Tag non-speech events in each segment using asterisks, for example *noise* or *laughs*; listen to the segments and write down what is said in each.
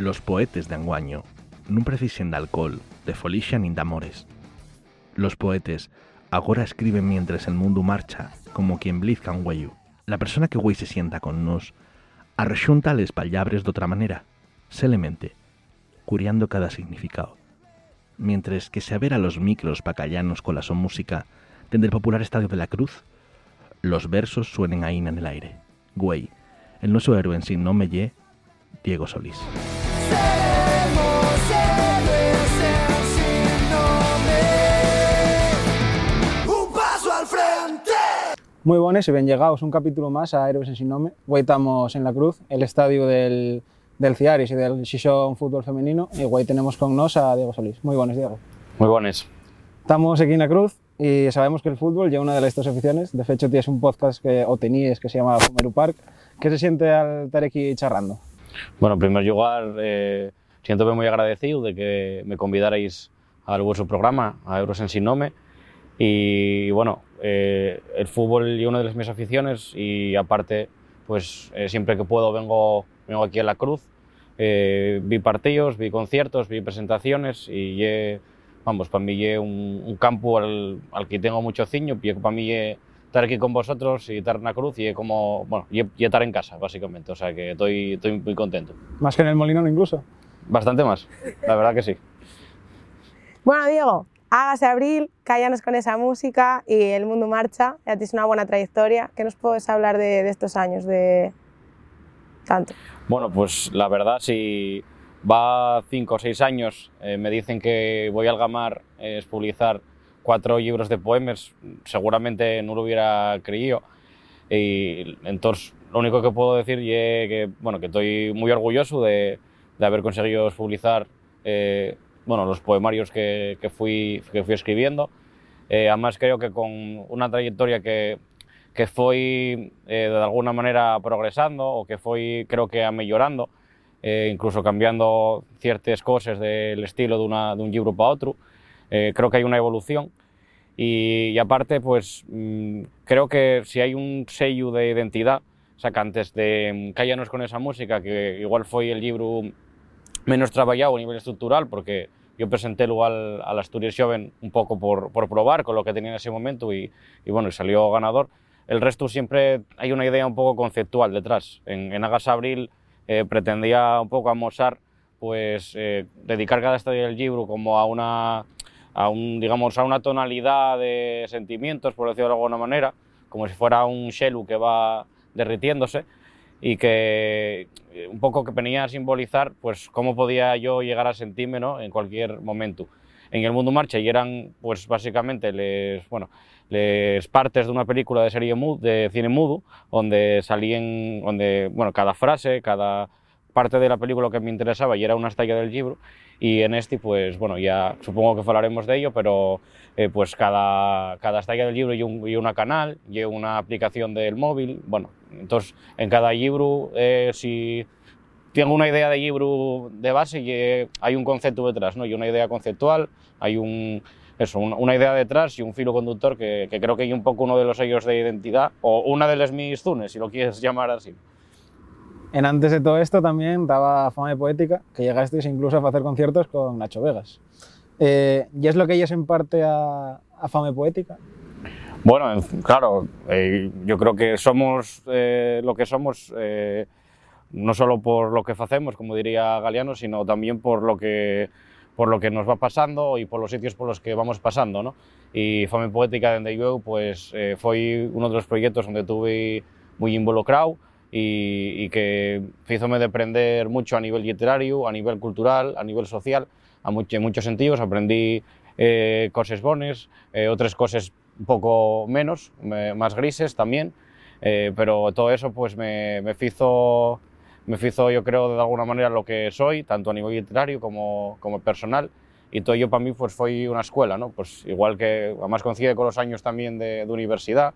Los poetes de anguaño non precisen de alcohol, de folixa nin de amores. Los poetes agora escriben mientras el mundo marcha, como quien blizca un güeyo. La persona que güey se sienta con nos arrexunta les pallabres de otra manera, selemente, curiando cada significado. Mientras que se avera los micros pacallanos con la son música desde el popular Estadio de la Cruz, los versos suenen ahí en el aire. Güey, el nuestro héroe en sí no me lle, Diego Solís. Muy buenas y bien llegados un capítulo más a Héroes en Sin Nome. Hoy estamos en La Cruz, el estadio del, del Ciaris y del Xixón Fútbol Femenino y hoy tenemos con nos a Diego Solís. Muy buenas, Diego. Muy buenas. Estamos aquí en La Cruz y sabemos que el fútbol ya una de las dos aficiones. De hecho, tienes un podcast que, o tenías que se llama Fumeru Park. ¿Qué se siente al estar aquí charrando? Bueno, en primer lugar, eh, siento muy agradecido de que me convidarais al vuestro programa, a Euros en Sin Nome. Y bueno, eh, el fútbol es una de las mis aficiones y aparte, pues eh, siempre que puedo vengo, vengo aquí a La Cruz. Eh, vi partidos, vi conciertos, vi presentaciones y ye, vamos, para mí es un, un, campo al, al, que tengo mucho ciño, y para mí es estar aquí con vosotros y estar en la cruz y como, bueno, y, y estar en casa, básicamente, o sea que estoy, estoy muy contento. Más que en el Molinón incluso. Bastante más, la verdad que sí. Bueno, Diego, hágase abril, cállanos con esa música y el mundo marcha, ya tienes una buena trayectoria. ¿Qué nos puedes hablar de, de estos años, de tanto? Bueno, pues la verdad, si va cinco o seis años, eh, me dicen que voy a eh, publicar cuatro libros de poemas, seguramente no lo hubiera creído. Y entonces, lo único que puedo decir es que, bueno, que estoy muy orgulloso de, de haber conseguido publicar eh, bueno, los poemarios que, que, fui, que fui escribiendo. Eh, además, creo que con una trayectoria que, que fue eh, de alguna manera progresando o que fue, creo que, mejorando, eh, incluso cambiando ciertas cosas del estilo de, una, de un libro para otro. Eh, creo que hay una evolución. Y, y aparte, pues mmm, creo que si hay un sello de identidad, o sea, que antes de Cállanos con esa música, que igual fue el libro menos trabajado a nivel estructural, porque yo presenté luego al, al Asturias Joven un poco por, por, probar con lo que tenía en ese momento y, y bueno, salió ganador. El resto siempre hay una idea un poco conceptual detrás. En, en Agas Abril eh, pretendía un poco amosar, pues eh, dedicar cada estadio del libro como a una, a un, digamos, a una tonalidad de sentimientos, por decirlo de alguna manera, como si fuera un shelu que va derritiéndose y que un poco que venía a simbolizar pues cómo podía yo llegar a sentirme ¿no? en cualquier momento. En el mundo marcha y eran pues básicamente les, bueno, les partes de una película de serie mud, de cine mudo, donde salían, donde bueno, cada frase, cada parte de la película que me interesaba y era una estalla del libro y en este pues bueno ya supongo que hablaremos de ello pero eh, pues cada, cada estalla del libro y, un, y una canal y una aplicación del móvil bueno entonces en cada libro eh, si tengo una idea de libro de base y eh, hay un concepto detrás no y una idea conceptual hay un eso, una idea detrás y un filo conductor que, que creo que hay un poco uno de los sellos de identidad o una de las mis zunes si lo quieres *laughs* llamar así en antes de todo esto también daba fama de poética, que llegasteis incluso a hacer conciertos con Nacho Vegas. Eh, ¿Y es lo que ellos en parte a, a fama poética? Bueno, claro, eh, yo creo que somos eh, lo que somos eh, no solo por lo que hacemos, como diría Galeano, sino también por lo que por lo que nos va pasando y por los sitios por los que vamos pasando, ¿no? Y Fame Poética de yo, pues eh, fue uno de los proyectos donde tuve muy involucrado, y, y que hízome aprender mucho a nivel literario, a nivel cultural, a nivel social, a mucho, en muchos sentidos. Aprendí eh, cosas bones, eh, otras cosas un poco menos, me, más grises también, eh, pero todo eso pues me, me hizo me hizo yo creo de alguna manera lo que soy, tanto a nivel literario como, como personal, y todo ello para mí pues fue una escuela, ¿no? Pues igual que además coincide con los años también de, de universidad,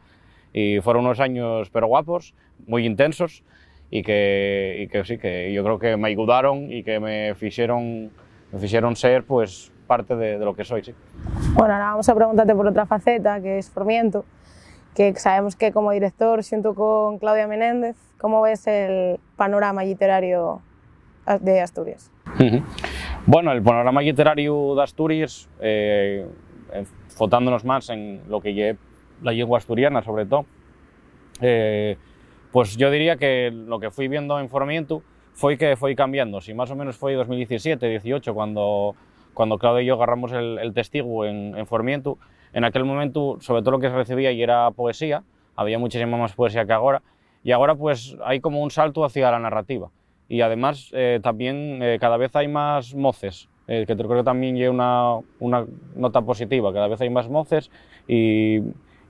y fueron unos años pero guapos, muy intensos y que, y que sí, que yo creo que me ayudaron y que me hicieron, me hicieron ser pues parte de, de, lo que soy. Sí. Bueno, ahora vamos a preguntarte por otra faceta, que es Formiento, que sabemos que como director siento con Claudia Menéndez, ¿cómo ves el panorama literario de Asturias. Bueno, el panorama literario de Asturias, eh, enfocándonos más en lo que lle la lengua asturiana, sobre todo, eh, pues yo diría que lo que fui viendo en Formiento fue que fue cambiando. Si más o menos fue 2017, 18, cuando, cuando Claudio y yo agarramos el, el testigo en, en en aquel momento, sobre todo lo que se recibía y era poesía, había muchísima más poesía que ahora, y ahora pues hay como un salto hacia la narrativa. Y además eh, también eh, cada vez hay más moces, eh, que creo que también lleva una, una nota positiva, cada vez hay más moces y,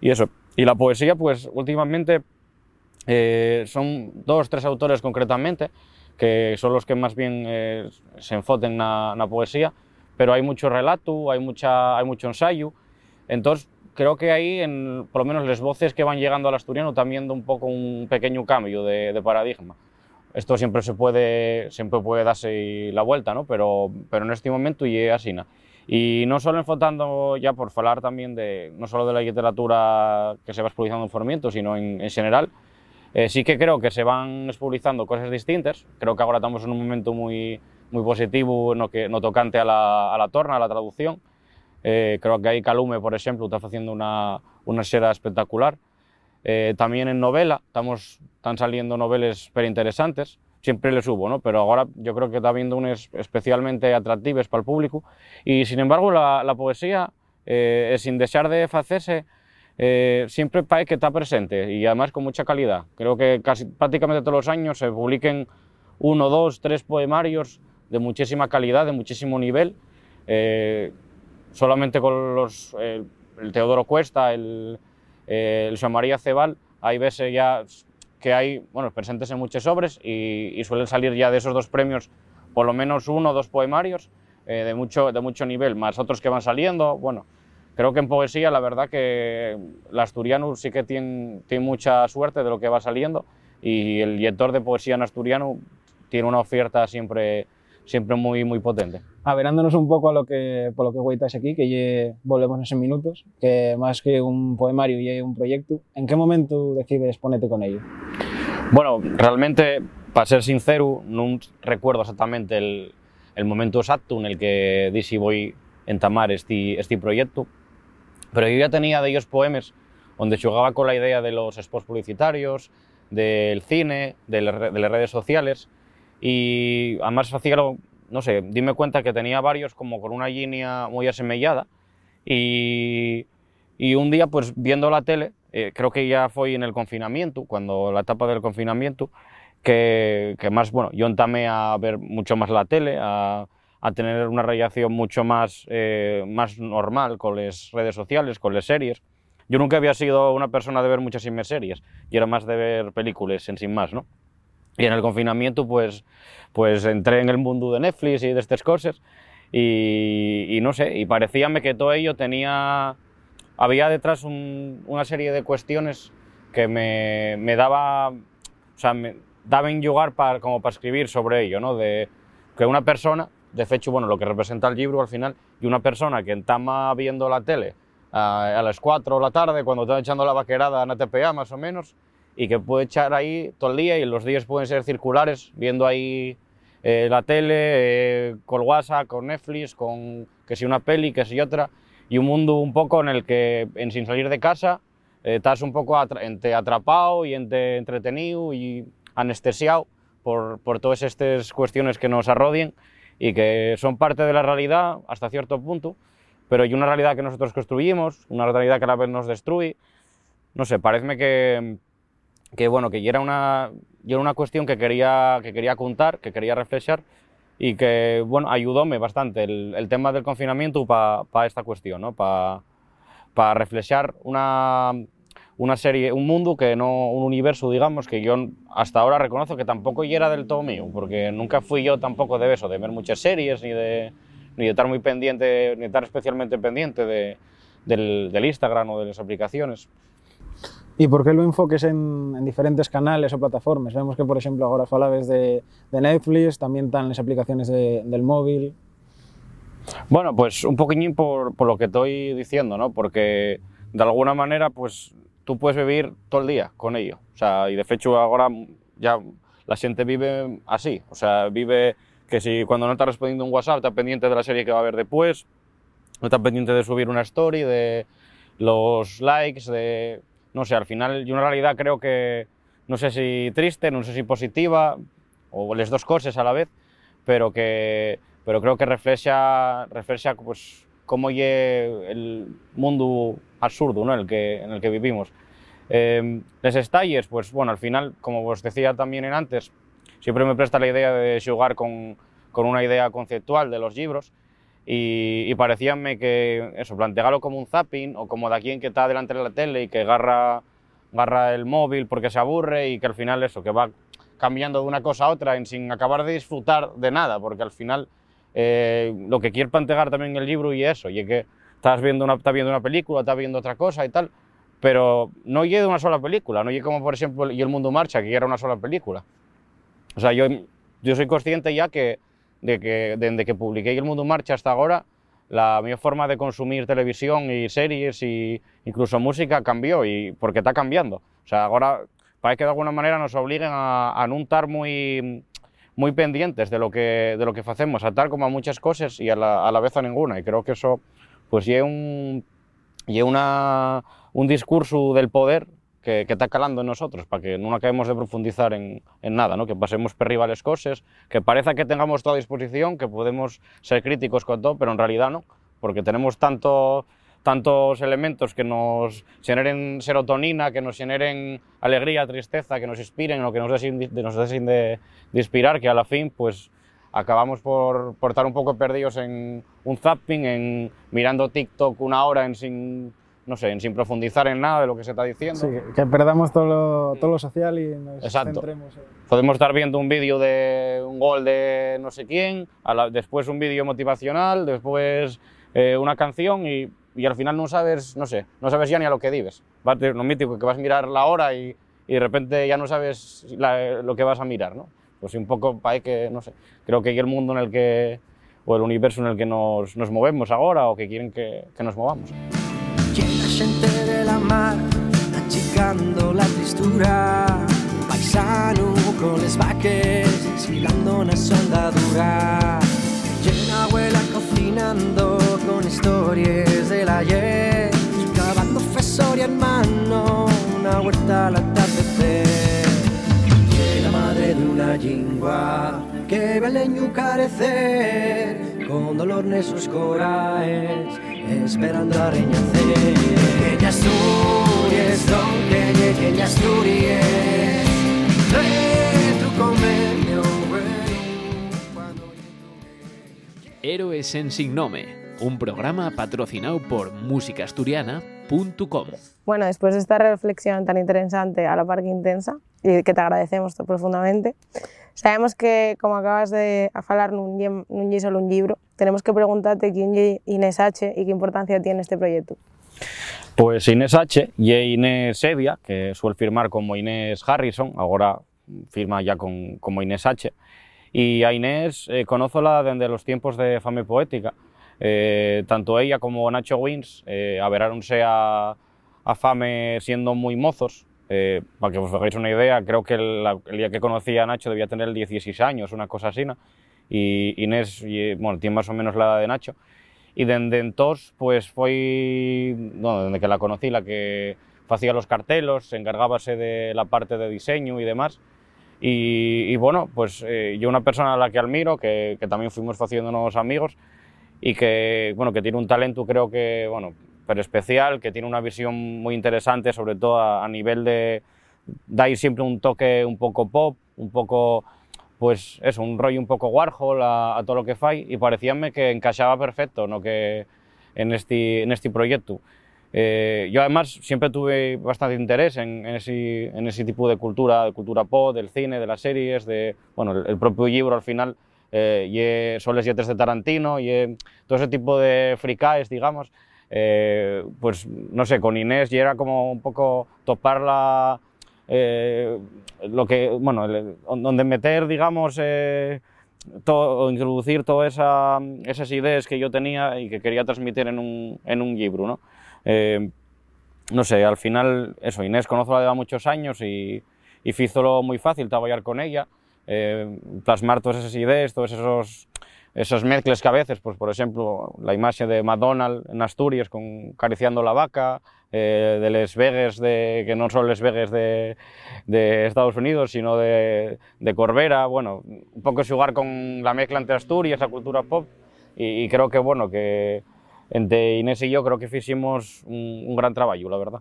y eso. Y la poesía pues últimamente eh, son dos, tres autores concretamente, que son los que más bien eh, se enfoten en la poesía, pero hay mucho relato, hay, mucha, hay mucho ensayo, entonces creo que ahí, en, por lo menos las voces que van llegando al asturiano, también da un poco un pequeño cambio de, de paradigma. Esto siempre se puede, siempre puede darse la vuelta, ¿no? pero, pero en este momento y así. ¿no? Y no solo enfocando ya por hablar también de, no solo de la literatura que se va expulsando en Formiento, sino en, en general, eh, sí que creo que se van expulsando cosas distintas. Creo que ahora estamos en un momento muy, muy positivo no, que, no tocante a la, a la torna, a la traducción. Eh, creo que ahí Calume, por ejemplo, está haciendo una, una serie espectacular. Eh, también en novela, estamos, están saliendo novelas súper interesantes. Siempre les hubo, ¿no? pero ahora yo creo que está habiendo unas especialmente atractivas para el público. Y sin embargo, la, poesía, eh, sin dejar de hacerse, eh, siempre parece que está presente y además con mucha calidad. Creo que casi prácticamente todos los años se publiquen uno, dos, tres poemarios de muchísima calidad, de muchísimo nivel. Eh, solamente con los, el Teodoro Cuesta, el, el Joan María Cebal, hay veces ya que hay bueno, presentes en muchos sobres y, y suelen salir ya de esos dos premios por lo menos uno o dos poemarios eh, de, mucho, de mucho nivel, más otros que van saliendo. Bueno, creo que en poesía la verdad que el asturiano sí que tiene, tiene mucha suerte de lo que va saliendo y el lector de poesía en asturiano tiene una oferta siempre, siempre muy, muy potente. Averándonos un poco a lo que, por lo que cuentas aquí, que ye, volvemos en minutos, que más que un poemario y un proyecto, ¿en qué momento decides ponerte con ello? Bueno, realmente, para ser sincero, no recuerdo exactamente el, el momento exacto en el que di si voy a entamar este, este proyecto, pero yo ya tenía de ellos poemas donde jugaba con la idea de los spots publicitarios, del cine, de las redes sociales, y además hacía, no sé, dime cuenta que tenía varios como con una línea muy asemellada, y, y un día, pues viendo la tele, eh, creo que ya fue en el confinamiento, cuando la etapa del confinamiento, que, que más, bueno, yo entamé a ver mucho más la tele, a, a tener una relación mucho más, eh, más normal con las redes sociales, con las series. Yo nunca había sido una persona de ver muchísimas series, y era más de ver películas en sin más, ¿no? Y en el confinamiento, pues, pues entré en el mundo de Netflix y de estas cosas, y, y no sé, y parecíame que todo ello tenía, había detrás un- una serie de cuestiones que me, me daba, o sea, me daban lugar para, como para escribir sobre ello, ¿no? De que una persona, de hecho, bueno, lo que representa el libro al final, y una persona que entama viendo la tele a, a las 4 de la tarde, cuando está echando la vaquerada en ATPA más o menos, y que puede echar ahí todo el día, y los días pueden ser circulares, viendo ahí eh, la tele, eh, con WhatsApp, con Netflix, con que si una peli, que si otra, y un mundo un poco en el que, en, sin salir de casa, eh, estás un poco atra- entre atrapado y entre entretenido y anestesiado por, por todas estas cuestiones que nos arrodien y que son parte de la realidad hasta cierto punto, pero hay una realidad que nosotros construimos, una realidad que a la vez nos destruye. No sé, parece que, que bueno, que era una, era una cuestión que quería, que quería contar, que quería reflexionar y que, bueno, ayudóme bastante el, el tema del confinamiento para esta cuestión, ¿no? Para pa reflexionar una, una serie, un mundo que no, un universo, digamos, que yo hasta ahora reconozco que tampoco era del todo mío, porque nunca fui yo tampoco de eso, de ver muchas series, ni de, ni de estar muy pendiente, ni de estar especialmente pendiente de, del, del Instagram o de las aplicaciones. ¿Y por qué lo enfoques en, en diferentes canales o plataformas? Vemos que, por ejemplo, ahora falabes de, de Netflix, también están las aplicaciones de- del móvil. Bueno, pues un poquillín por, por lo que estoy diciendo, ¿no? Porque de alguna manera, pues tú puedes vivir todo el día con ello. O sea, y de hecho ahora ya la gente vive así. O sea, vive que si cuando no está respondiendo un WhatsApp está pendiente de la serie que va a ver después, está pendiente de subir una story, de los likes, de... No sé, al final yo una realidad creo que, no sé si triste, no sé si positiva, o las dos cosas a la vez, pero que pero creo que refleja, refleja pues, cómo es el mundo absurdo ¿no? en, el que, en el que vivimos. Eh, les estalles, pues bueno, al final, como os decía también en antes, siempre me presta la idea de jugar con, con una idea conceptual de los libros y, y parecíame que eso, plantearlo como un zapping o como de aquí en que está delante de la tele y que agarra, agarra el móvil porque se aburre y que al final eso, que va cambiando de una cosa a otra en, sin acabar de disfrutar de nada, porque al final eh, lo que quiere plantear también el libro y eso, y es que estás viendo una, estás viendo una película, estás viendo otra cosa y tal, pero no llega una sola película, no llega como por ejemplo Y el mundo marcha, que era una sola película. O sea, yo, yo soy consciente ya que de que desde que publiqué Y el mundo marcha hasta ahora, la mi forma de consumir televisión y series y incluso música cambió, y porque está cambiando. O sea, ahora parece que de alguna manera nos obliguen a, a no estar muy muy pendientes de lo que, de lo que hacemos, a tal como a muchas cosas y a la, a la vez a ninguna. Y creo que eso pues lleva un, lleva una, un discurso del poder que, que está calando en nosotros, para que no acabemos de profundizar en, en nada, ¿no? que pasemos por arriba las cosas, que parezca que tengamos toda disposición, que podemos ser críticos con todo, pero en realidad no, porque tenemos tanto tantos elementos que nos generen serotonina, que nos generen alegría, tristeza, que nos inspiren o que nos dejen de, de inspirar, que a la fin pues acabamos por, por, estar un poco perdidos en un zapping, en mirando TikTok una hora en sin, no sé, sin profundizar en nada de lo que se está diciendo. Sí, que, perdamos todo lo, todo lo social y nos Exacto. centremos en... Podemos estar viendo un vídeo de un gol de no sé quién, a la, después un vídeo motivacional, después eh, una canción y y al final no sabes, no sé, no sabes ya ni a lo que dives. Va lo mítico, que vas a mirar la hora y, y de repente ya no sabes la, lo que vas a mirar, ¿no? Pues un poco para que, no sé, creo que hay el mundo en el que, o el universo en el que nos, nos movemos ahora o que quieren que, que nos movamos. Llena xente de la mar Achicando la tristura. Paisano con les vaques Ensilando na soldadura. Llena abuela cocinando Con historias del ayer. Cavando fesoria en mano Una huerta al atardecer. La madre de una lingua Que ve el leño carecer Con dolor en sus coraes Esperando a reñacer Que Asturias, don que llegue Asturias. Convenio, Cuando Héroes en Sin Nome, un programa patrocinado por musicasturiana.com. Bueno, después de esta reflexión tan interesante, a la par que intensa, y que te agradecemos profundamente, sabemos que, como acabas de falar, nun lle, lle solo un libro, tenemos que preguntarte quién é Inés H y qué importancia tiene este proyecto. Pues Inés H y Inés Sevia, que suele firmar como Inés Harrison, ahora firma ya con, como Inés H. Y a Inés eh, desde los tiempos de Fame Poética. Eh, tanto ella como Nacho Wins eh, averáronse a, a Fame siendo muy mozos. Eh, para que os hagáis una idea, creo que el, día que conocí a Nacho debía tener 16 años, una cosa así. ¿no? Y Inés, y, bueno, tiene más o menos la edad de Nacho. Y desde entonces, pues fue, bueno, desde que la conocí, la que hacía los cartelos, se encargábase de la parte de diseño y demás. Y, y bueno, pues eh, yo una persona a la que admiro, que, que también fuimos haciéndonos amigos y que, bueno, que tiene un talento creo que, bueno, pero especial, que tiene una visión muy interesante, sobre todo a, nivel de dar siempre un toque un poco pop, un poco, pues eso, un rollo un poco Warhol a, todo lo que fai y parecíame que encajaba perfecto no que en este, en este proyecto. Eh, yo además siempre tuve bastante interés en, en, ese, en, ese, tipo de cultura, de cultura pop, del cine, de las series, de, bueno, el, propio libro al final, y Soles Yetes de Tarantino, y todo ese tipo de fricaes, digamos, eh, pues no sé, con Inés y era como un poco topar la, eh, lo que, bueno, el, donde meter, digamos, eh, todo, introducir todas esa, esas ideas que yo tenía y que quería transmitir en un, en un libro, ¿no? Eh, no sé, al final, eso, Inés conozco la de muchos años y, y fízolo muy fácil trabajar con ella, eh, plasmar todas esas ideas, todos esos, esos mezcles que a veces, pues por ejemplo, la imagen de McDonald's en Asturias con cariciando la vaca, eh, de les Vegas, de, que no son les Vegas de, de Estados Unidos, sino de, de Corbera, bueno, un poco es jugar con la mezcla entre Asturias, la cultura pop, y, creo que, bueno, que entre Inés y yo creo que hicimos un, gran trabajo, la verdad.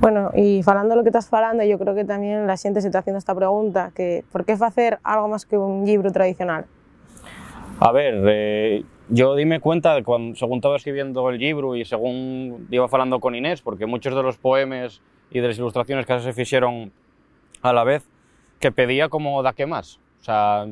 Bueno, y falando lo que estás falando, yo creo que también la xente se está haciendo esta pregunta, que por qué facer algo más que un libro tradicional? A ver, eh, yo dime cuenta, cuando, según estaba escribiendo el libro y según iba hablando con Inés, porque muchos de los poemas y de las ilustraciones que se hicieron a la vez, que pedía como da que más. O sea,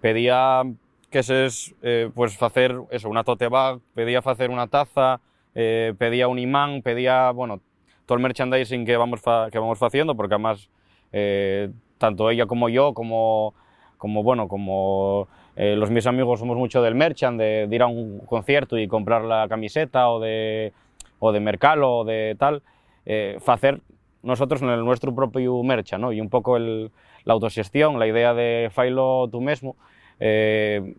pedía que se eh, pues hacer eso, una tote bag, pedía hacer una taza, eh, pedía un imán, pedía, bueno, todo el merchandising que vamos, que vamos haciendo, porque además eh, tanto ella como yo, como, como bueno, como eh, los mis amigos somos mucho del merchand, de, de, ir a un concierto y comprar la camiseta o de, o de Mercalo o de tal, eh, hacer nosotros en el nuestro propio merchand, ¿no? Y un poco el, la autogestión, la idea de failo tú mismo, eh,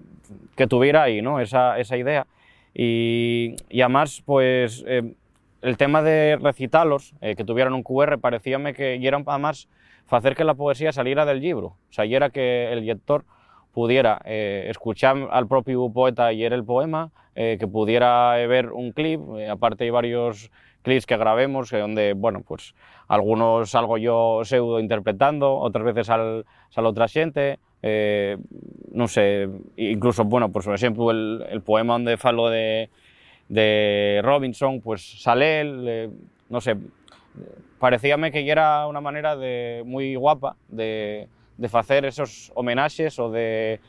que tuviera ahí, ¿no? Esa, esa idea. Y, y además, pues, eh, el tema de recitarlos, eh, que tuvieran un QR, parecíame que y era además hacer que la poesía saliera del libro. O sea, y era que el lector pudiera eh, escuchar al propio poeta y era el poema, eh, que pudiera eh, ver un clip, eh, aparte hay varios clips que grabemos, donde, bueno, pues algunos salgo yo pseudo interpretando, otras veces sal, sale otra gente, eh, no sé, incluso, bueno, pues por ejemplo, el, el poema donde falo de, de Robinson, pues sale él, eh, no sé, parecíame que era una manera de, muy guapa de, de hacer esos homenajes o de,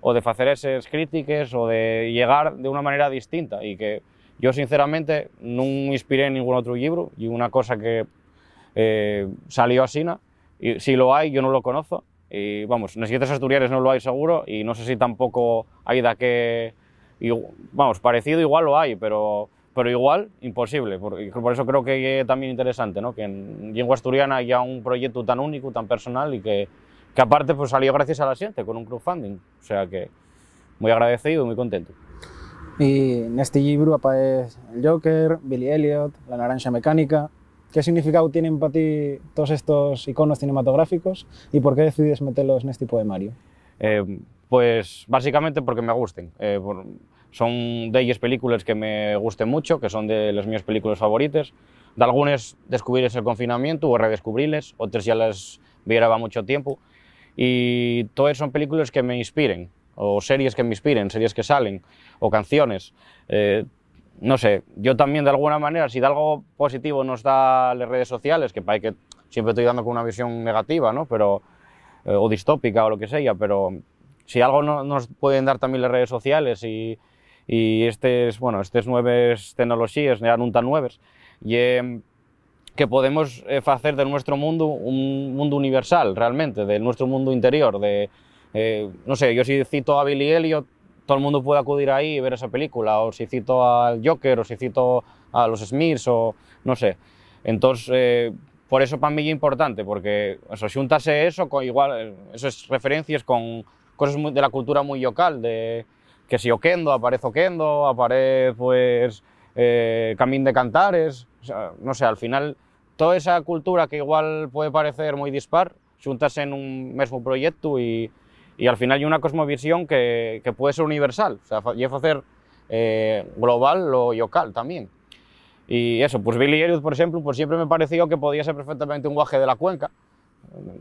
o de hacer esas críticas o de llegar de una manera distinta y que yo sinceramente no me inspiré en ningún otro libro y una cosa que eh, salió así, y si lo hay yo no lo conozco y vamos, siguientes asturianes no lo hay seguro y no sé si tampoco hay de que, y, vamos, parecido igual lo hay, pero pero igual imposible. Por, por, eso creo que es también interesante, ¿no? que en lengua asturiana haya un proyecto tan único, tan personal y que, que aparte pues, salió gracias a la gente con un crowdfunding. O sea que muy agradecido y muy contento. Y en este libro aparece el Joker, Billy Elliot, la naranja mecánica. ¿Qué significado tienen para ti todos estos iconos cinematográficos y por qué decides meterlos en este poemario? Eh, pues básicamente porque me gusten. Eh, por, son de ellas películas que me gusten mucho, que son de las mías películas favoritas. De algunas descubrirles el confinamiento o redescubrirles, otras ya las viera mucho tiempo. Y todas son películas que me inspiren, o series que me inspiren, series que salen, o canciones. Eh, no sé, yo también de alguna manera, si de algo positivo nos da las redes sociales, que parece que siempre estoy dando con una visión negativa, ¿no? Pero, eh, o distópica o lo que sea, pero si algo no, nos pueden dar también las redes sociales y, y estas, bueno, estas nuevas tecnologías, ya no tan nuevas, y, eh, que podemos eh, hacer de nuestro mundo un mundo universal, realmente, de nuestro mundo interior, de, eh, no sé, yo si cito a Billy Elliot, todo el mundo puede acudir ahí y ver esa película, o si cito al Joker, o si cito a los Smiths, o no sé. Entonces, eh, por eso para mí es importante, porque eso, juntase eso con igual, esas referencias con cosas de la cultura muy local, de que si Oquendo, aparece Oquendo, aparece pues eh, Camín de Cantares, o sea, no sé, al final toda esa cultura que igual puede parecer muy dispar, juntas en un mismo proyecto y, y al final hay una cosmovisión que, que puede ser universal, o sea, y hacer eh, global lo local también. Y eso, pues Billy Elliot, por ejemplo, pues siempre me pareció que podía ser perfectamente un guaje de la cuenca,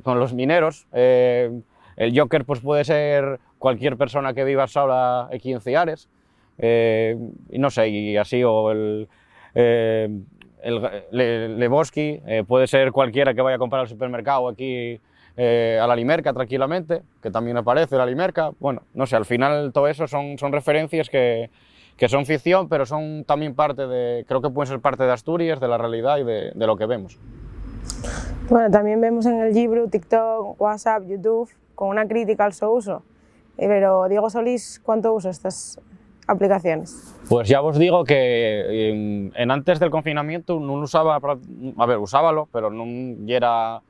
con los mineros. Eh, el Joker pues puede ser cualquier persona que viva sola aquí en Ciares, eh, y no sé, y así, o el, eh, el Le, Lebowski, eh, puede ser cualquiera que vaya a comprar al supermercado aquí eh, a la Limerca tranquilamente, que también aparece la Limerca, bueno, no sé, al final todo eso son, referencias que, son ficción, pero son también parte de, creo que pueden ser parte de Asturias, de la realidad y de, lo que vemos. Bueno, también vemos en el libro TikTok, WhatsApp, YouTube, con una crítica al su uso. Pero Diego Solís, ¿cuánto usa estas aplicaciones? Pues ya os digo que en, en antes del confinamiento no usaba, a ver, usábalo, pero no era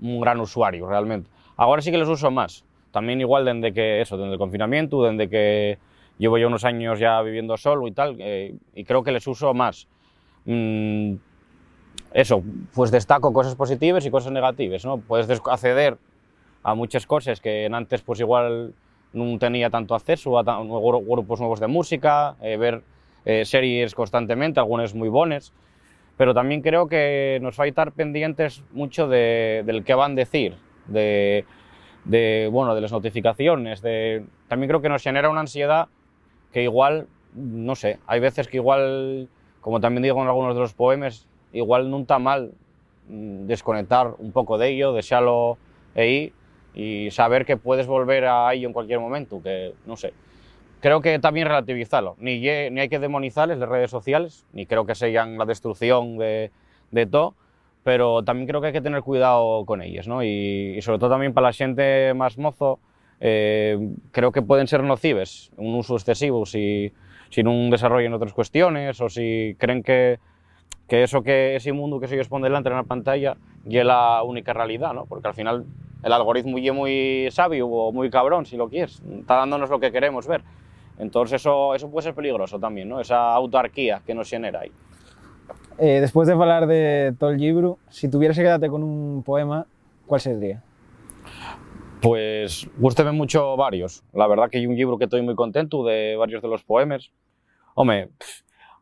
un gran usuario realmente. Ahora sí que los uso más. también igual desde que, eso, desde el confinamiento, desde que llevo ya unos años ya viviendo solo y tal, eh, y creo que les uso más. Mm, eso, pues destaco cosas positivas y cosas negativas, ¿no? Puedes des- acceder a muchas cosas que antes pues igual no tenía tanto acceso a grupos nuevos de música, eh, ver eh, series constantemente, algunas muy buenas, pero también creo que nos va a estar pendientes mucho de, del que van a decir, de, de, bueno, de las notificaciones, también creo que nos genera una ansiedad que igual, no sé, hay veces que igual, como también digo en algunos de los poemas, igual no está mal mm, desconectar un poco de ello, desearlo ahí y saber que puedes volver a ello en cualquier momento, que no sé. Creo que también relativizarlo, ni, ni hay que demonizarles las redes sociales, ni creo que sean la destrucción de, de todo, pero también creo que hay que tener cuidado con ellas, ¿no? Y, sobre todo también para la gente más mozo, eh, creo que pueden ser nocivas, un uso excesivo si, si no desarrollan otras cuestiones o si creen que, que eso que ese mundo que se ellos pone delante en la pantalla y es la única realidad, ¿no? Porque al final el algoritmo es muy sabio o muy cabrón, si lo quieres, está dándonos lo que queremos ver. Entonces eso, eso puede ser peligroso también, ¿no? Esa autarquía que nos genera ahí. Eh, después de hablar de todo el libro, si tuvieras que quedarte con un poema, ¿cuál sería? Pues gústeme mucho varios. La verdad que hay un libro que estoy muy contento de varios de los poemas. Hombre,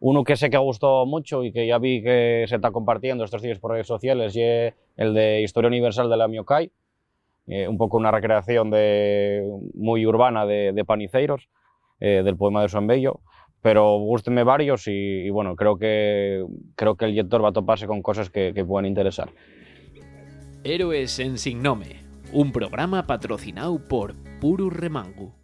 uno que sé que gustó mucho y que ya vi que se está compartiendo estos días por redes sociales y es el de Historia Universal de la Miokai. Eh, un poco una recreación de, muy urbana de, Paniceiros, eh, del poema de San Bello. Pero gústenme varios y, bueno, creo que, creo que el lector va a toparse con cosas que, que pueden interesar. Héroes en Signome, un programa patrocinado por Puru Remangu.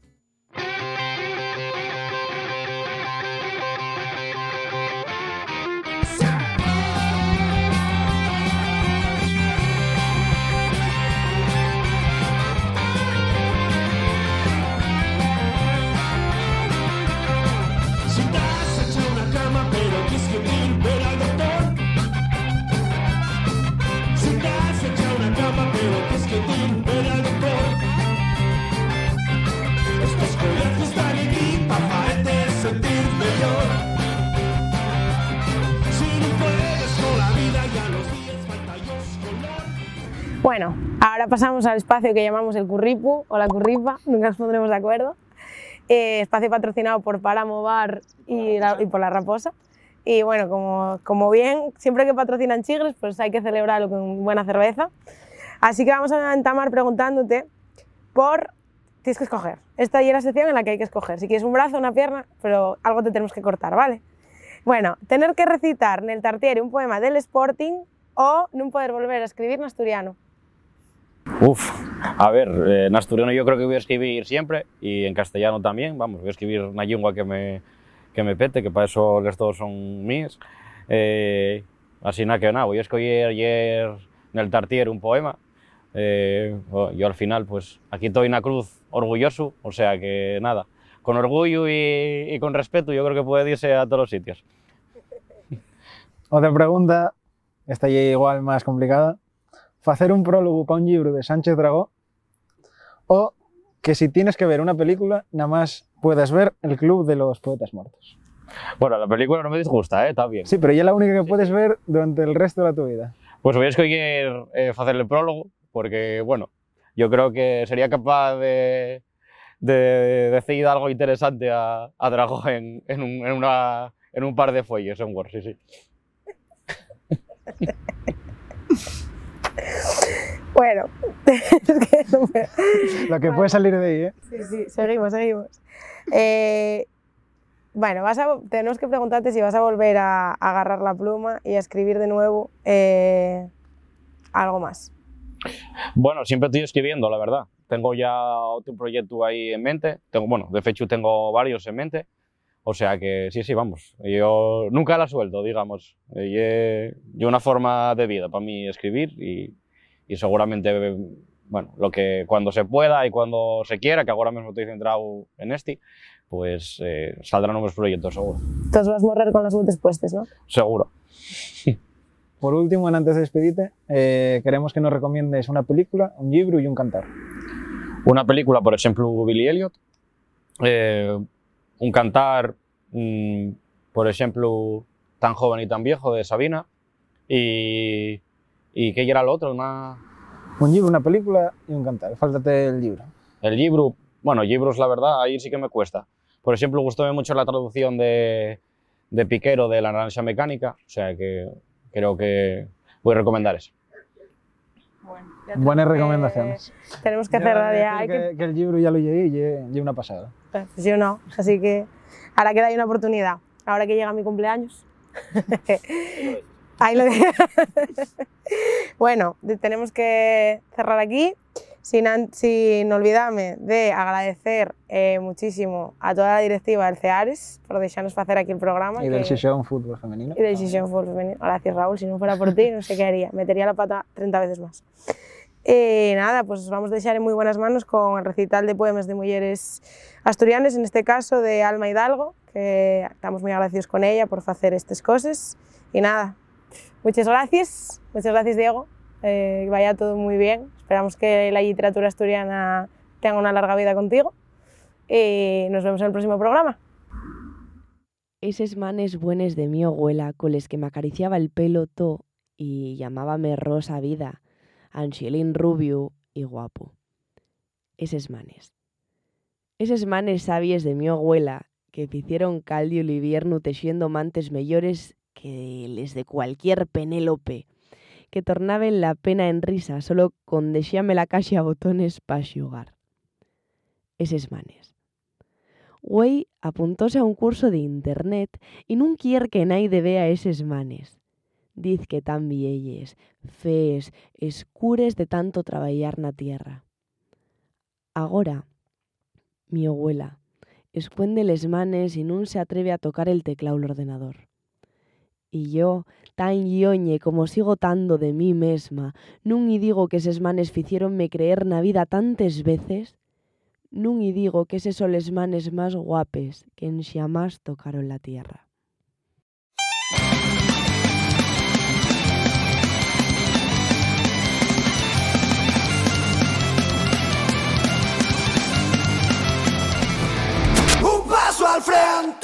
Bueno, ahora pasamos al espacio que llamamos el curripu o la curripa, *laughs* nunca nos pondremos de acuerdo. Eh, espacio patrocinado por Páramo Bar y, la- y por La Raposa. Y bueno, como, como bien, siempre que patrocinan Chigres, pues hay que celebrarlo con buena cerveza. Así que vamos a entamar preguntándote por... Tienes que escoger. Esta ya es la sección en la que hay que escoger. Si quieres un brazo, una pierna, pero algo te tenemos que cortar, ¿vale? Bueno, tener que recitar en el tartiere un poema del Sporting o no poder volver a escribir en asturiano. Uf, a ver, eh, en asturiano yo creo que voy a escribir siempre y en castellano también, vamos, voy a escribir una lengua que me, que me pete, que para eso los dos son míos. Eh, así nada que nada, voy a escoger ayer en el Tartier un poema. Eh, oh, yo al final, pues aquí estoy en la cruz orgulloso, o sea que nada, con orgullo y, y con respeto yo creo que puede irse a todos los sitios. Otra pregunta, esta ya igual más complicada. ¿Hacer un prólogo para un libro de Sánchez Dragó o que si tienes que ver una película, nada más puedas ver El Club de los Poetas Muertos? Bueno, la película no me disgusta, ¿eh? está bien. Sí, pero ya es la única que puedes ver durante el resto de tu vida. Pues voy a escoger eh, hacer el prólogo, porque, bueno, yo creo que sería capaz de, de decir algo interesante a, a Dragó en, en, un, en una, en un par de fuelles en Word, sí, sí. *laughs* Bueno, *laughs* es que no me- Lo que puede salir de ahí, ¿eh? Sí, sí, seguimos, seguimos. Eh, bueno, vas a, tenemos que preguntarte si vas a volver a, a agarrar la pluma y a escribir de nuevo eh, algo más. Bueno, siempre estoy escribiendo, la verdad. Tengo ya otro proyecto ahí en mente. Tengo, bueno, de hecho tengo varios en mente. O sea que sí, sí, vamos. Yo nunca la suelto, digamos. Y yo una forma de vida para mí escribir y, y seguramente, bueno, lo que cuando se pueda y cuando se quiera, que ahora mismo estoy centrado en este, pues eh, saldrán nuevos proyectos, seguro. Entonces vas a morrer con las botes puestas, ¿no? Seguro. *laughs* Por último, antes de despedirte, eh, queremos que nos recomiendes una película, un libro y un cantar. Una película, por exemplo, Billy Elliot, eh, un cantar, mm, por exemplo, Tan joven y tan viejo de Sabina, y, y ¿qué era lo otro? Una, Un libro, una película y un cantar. Fáltate el libro. el libro, bueno, libros, la verdad, ahí sí que me cuesta. Por ejemplo, gustó mucho la traducción de, de Piquero de La Naranja Mecánica, o sea que creo que voy a recomendar eso. Buenas recomendaciones. Tenemos que cerrar ya. Hay que... que, que el libro ya lo llegué y y una pasada. Pues yo no, así que ahora queda ahí una oportunidad. Ahora que llega mi cumpleaños. *laughs* Ahí lo dejo. *laughs* bueno, de- tenemos que cerrar aquí. Sin, sin olvidarme de agradecer eh, muchísimo a toda la directiva del CEARES por dejarnos hacer aquí el programa. Y del Xixón Fútbol Femenino. y del Xixón Fútbol Femenino. Gracias, Raúl. Si no fuera por ti, no sé qué haría. Metería la pata 30 veces más. Eh, nada, pues os vamos a dejar en muy buenas manos con el recital de poemas de mujeres asturianas, en este caso de Alma Hidalgo, que estamos muy agradecidos con ella por hacer estas cosas. Y nada, muchas gracias. Muchas gracias, Diego. Eh, vaya todo muy bien. Esperamos que la literatura asturiana tenga una larga vida contigo. Y nos vemos en el próximo programa. Eses manes buenes de mi abuela, coles que me acariciaba el pelo to y llamábame Rosa Vida, Angelín Rubio y guapo. Eses manes. Eses manes sabies de mi abuela que hicieron caldio el invierno texiendo mantes mellores que les de cualquier Penélope, que tornaben la pena en risa solo con deixarme la caxa a botones pa xugar. Eses manes. Güey apuntóse a un curso de internet y nun quier que naide vea eses manes. Diz que tan vielles, fees, escures de tanto traballar na tierra. Agora, mi abuela, escuende les manes y nun se atreve a tocar el teclado del ordenador. Y yo, tan ioñe como sigo tanto de mí mesma, nun y digo que ses manes ficieronme creer na vida tantas veces, nun y digo que eses soles manes más guapes que en xamás tocaron la tierra. Un paso al frente.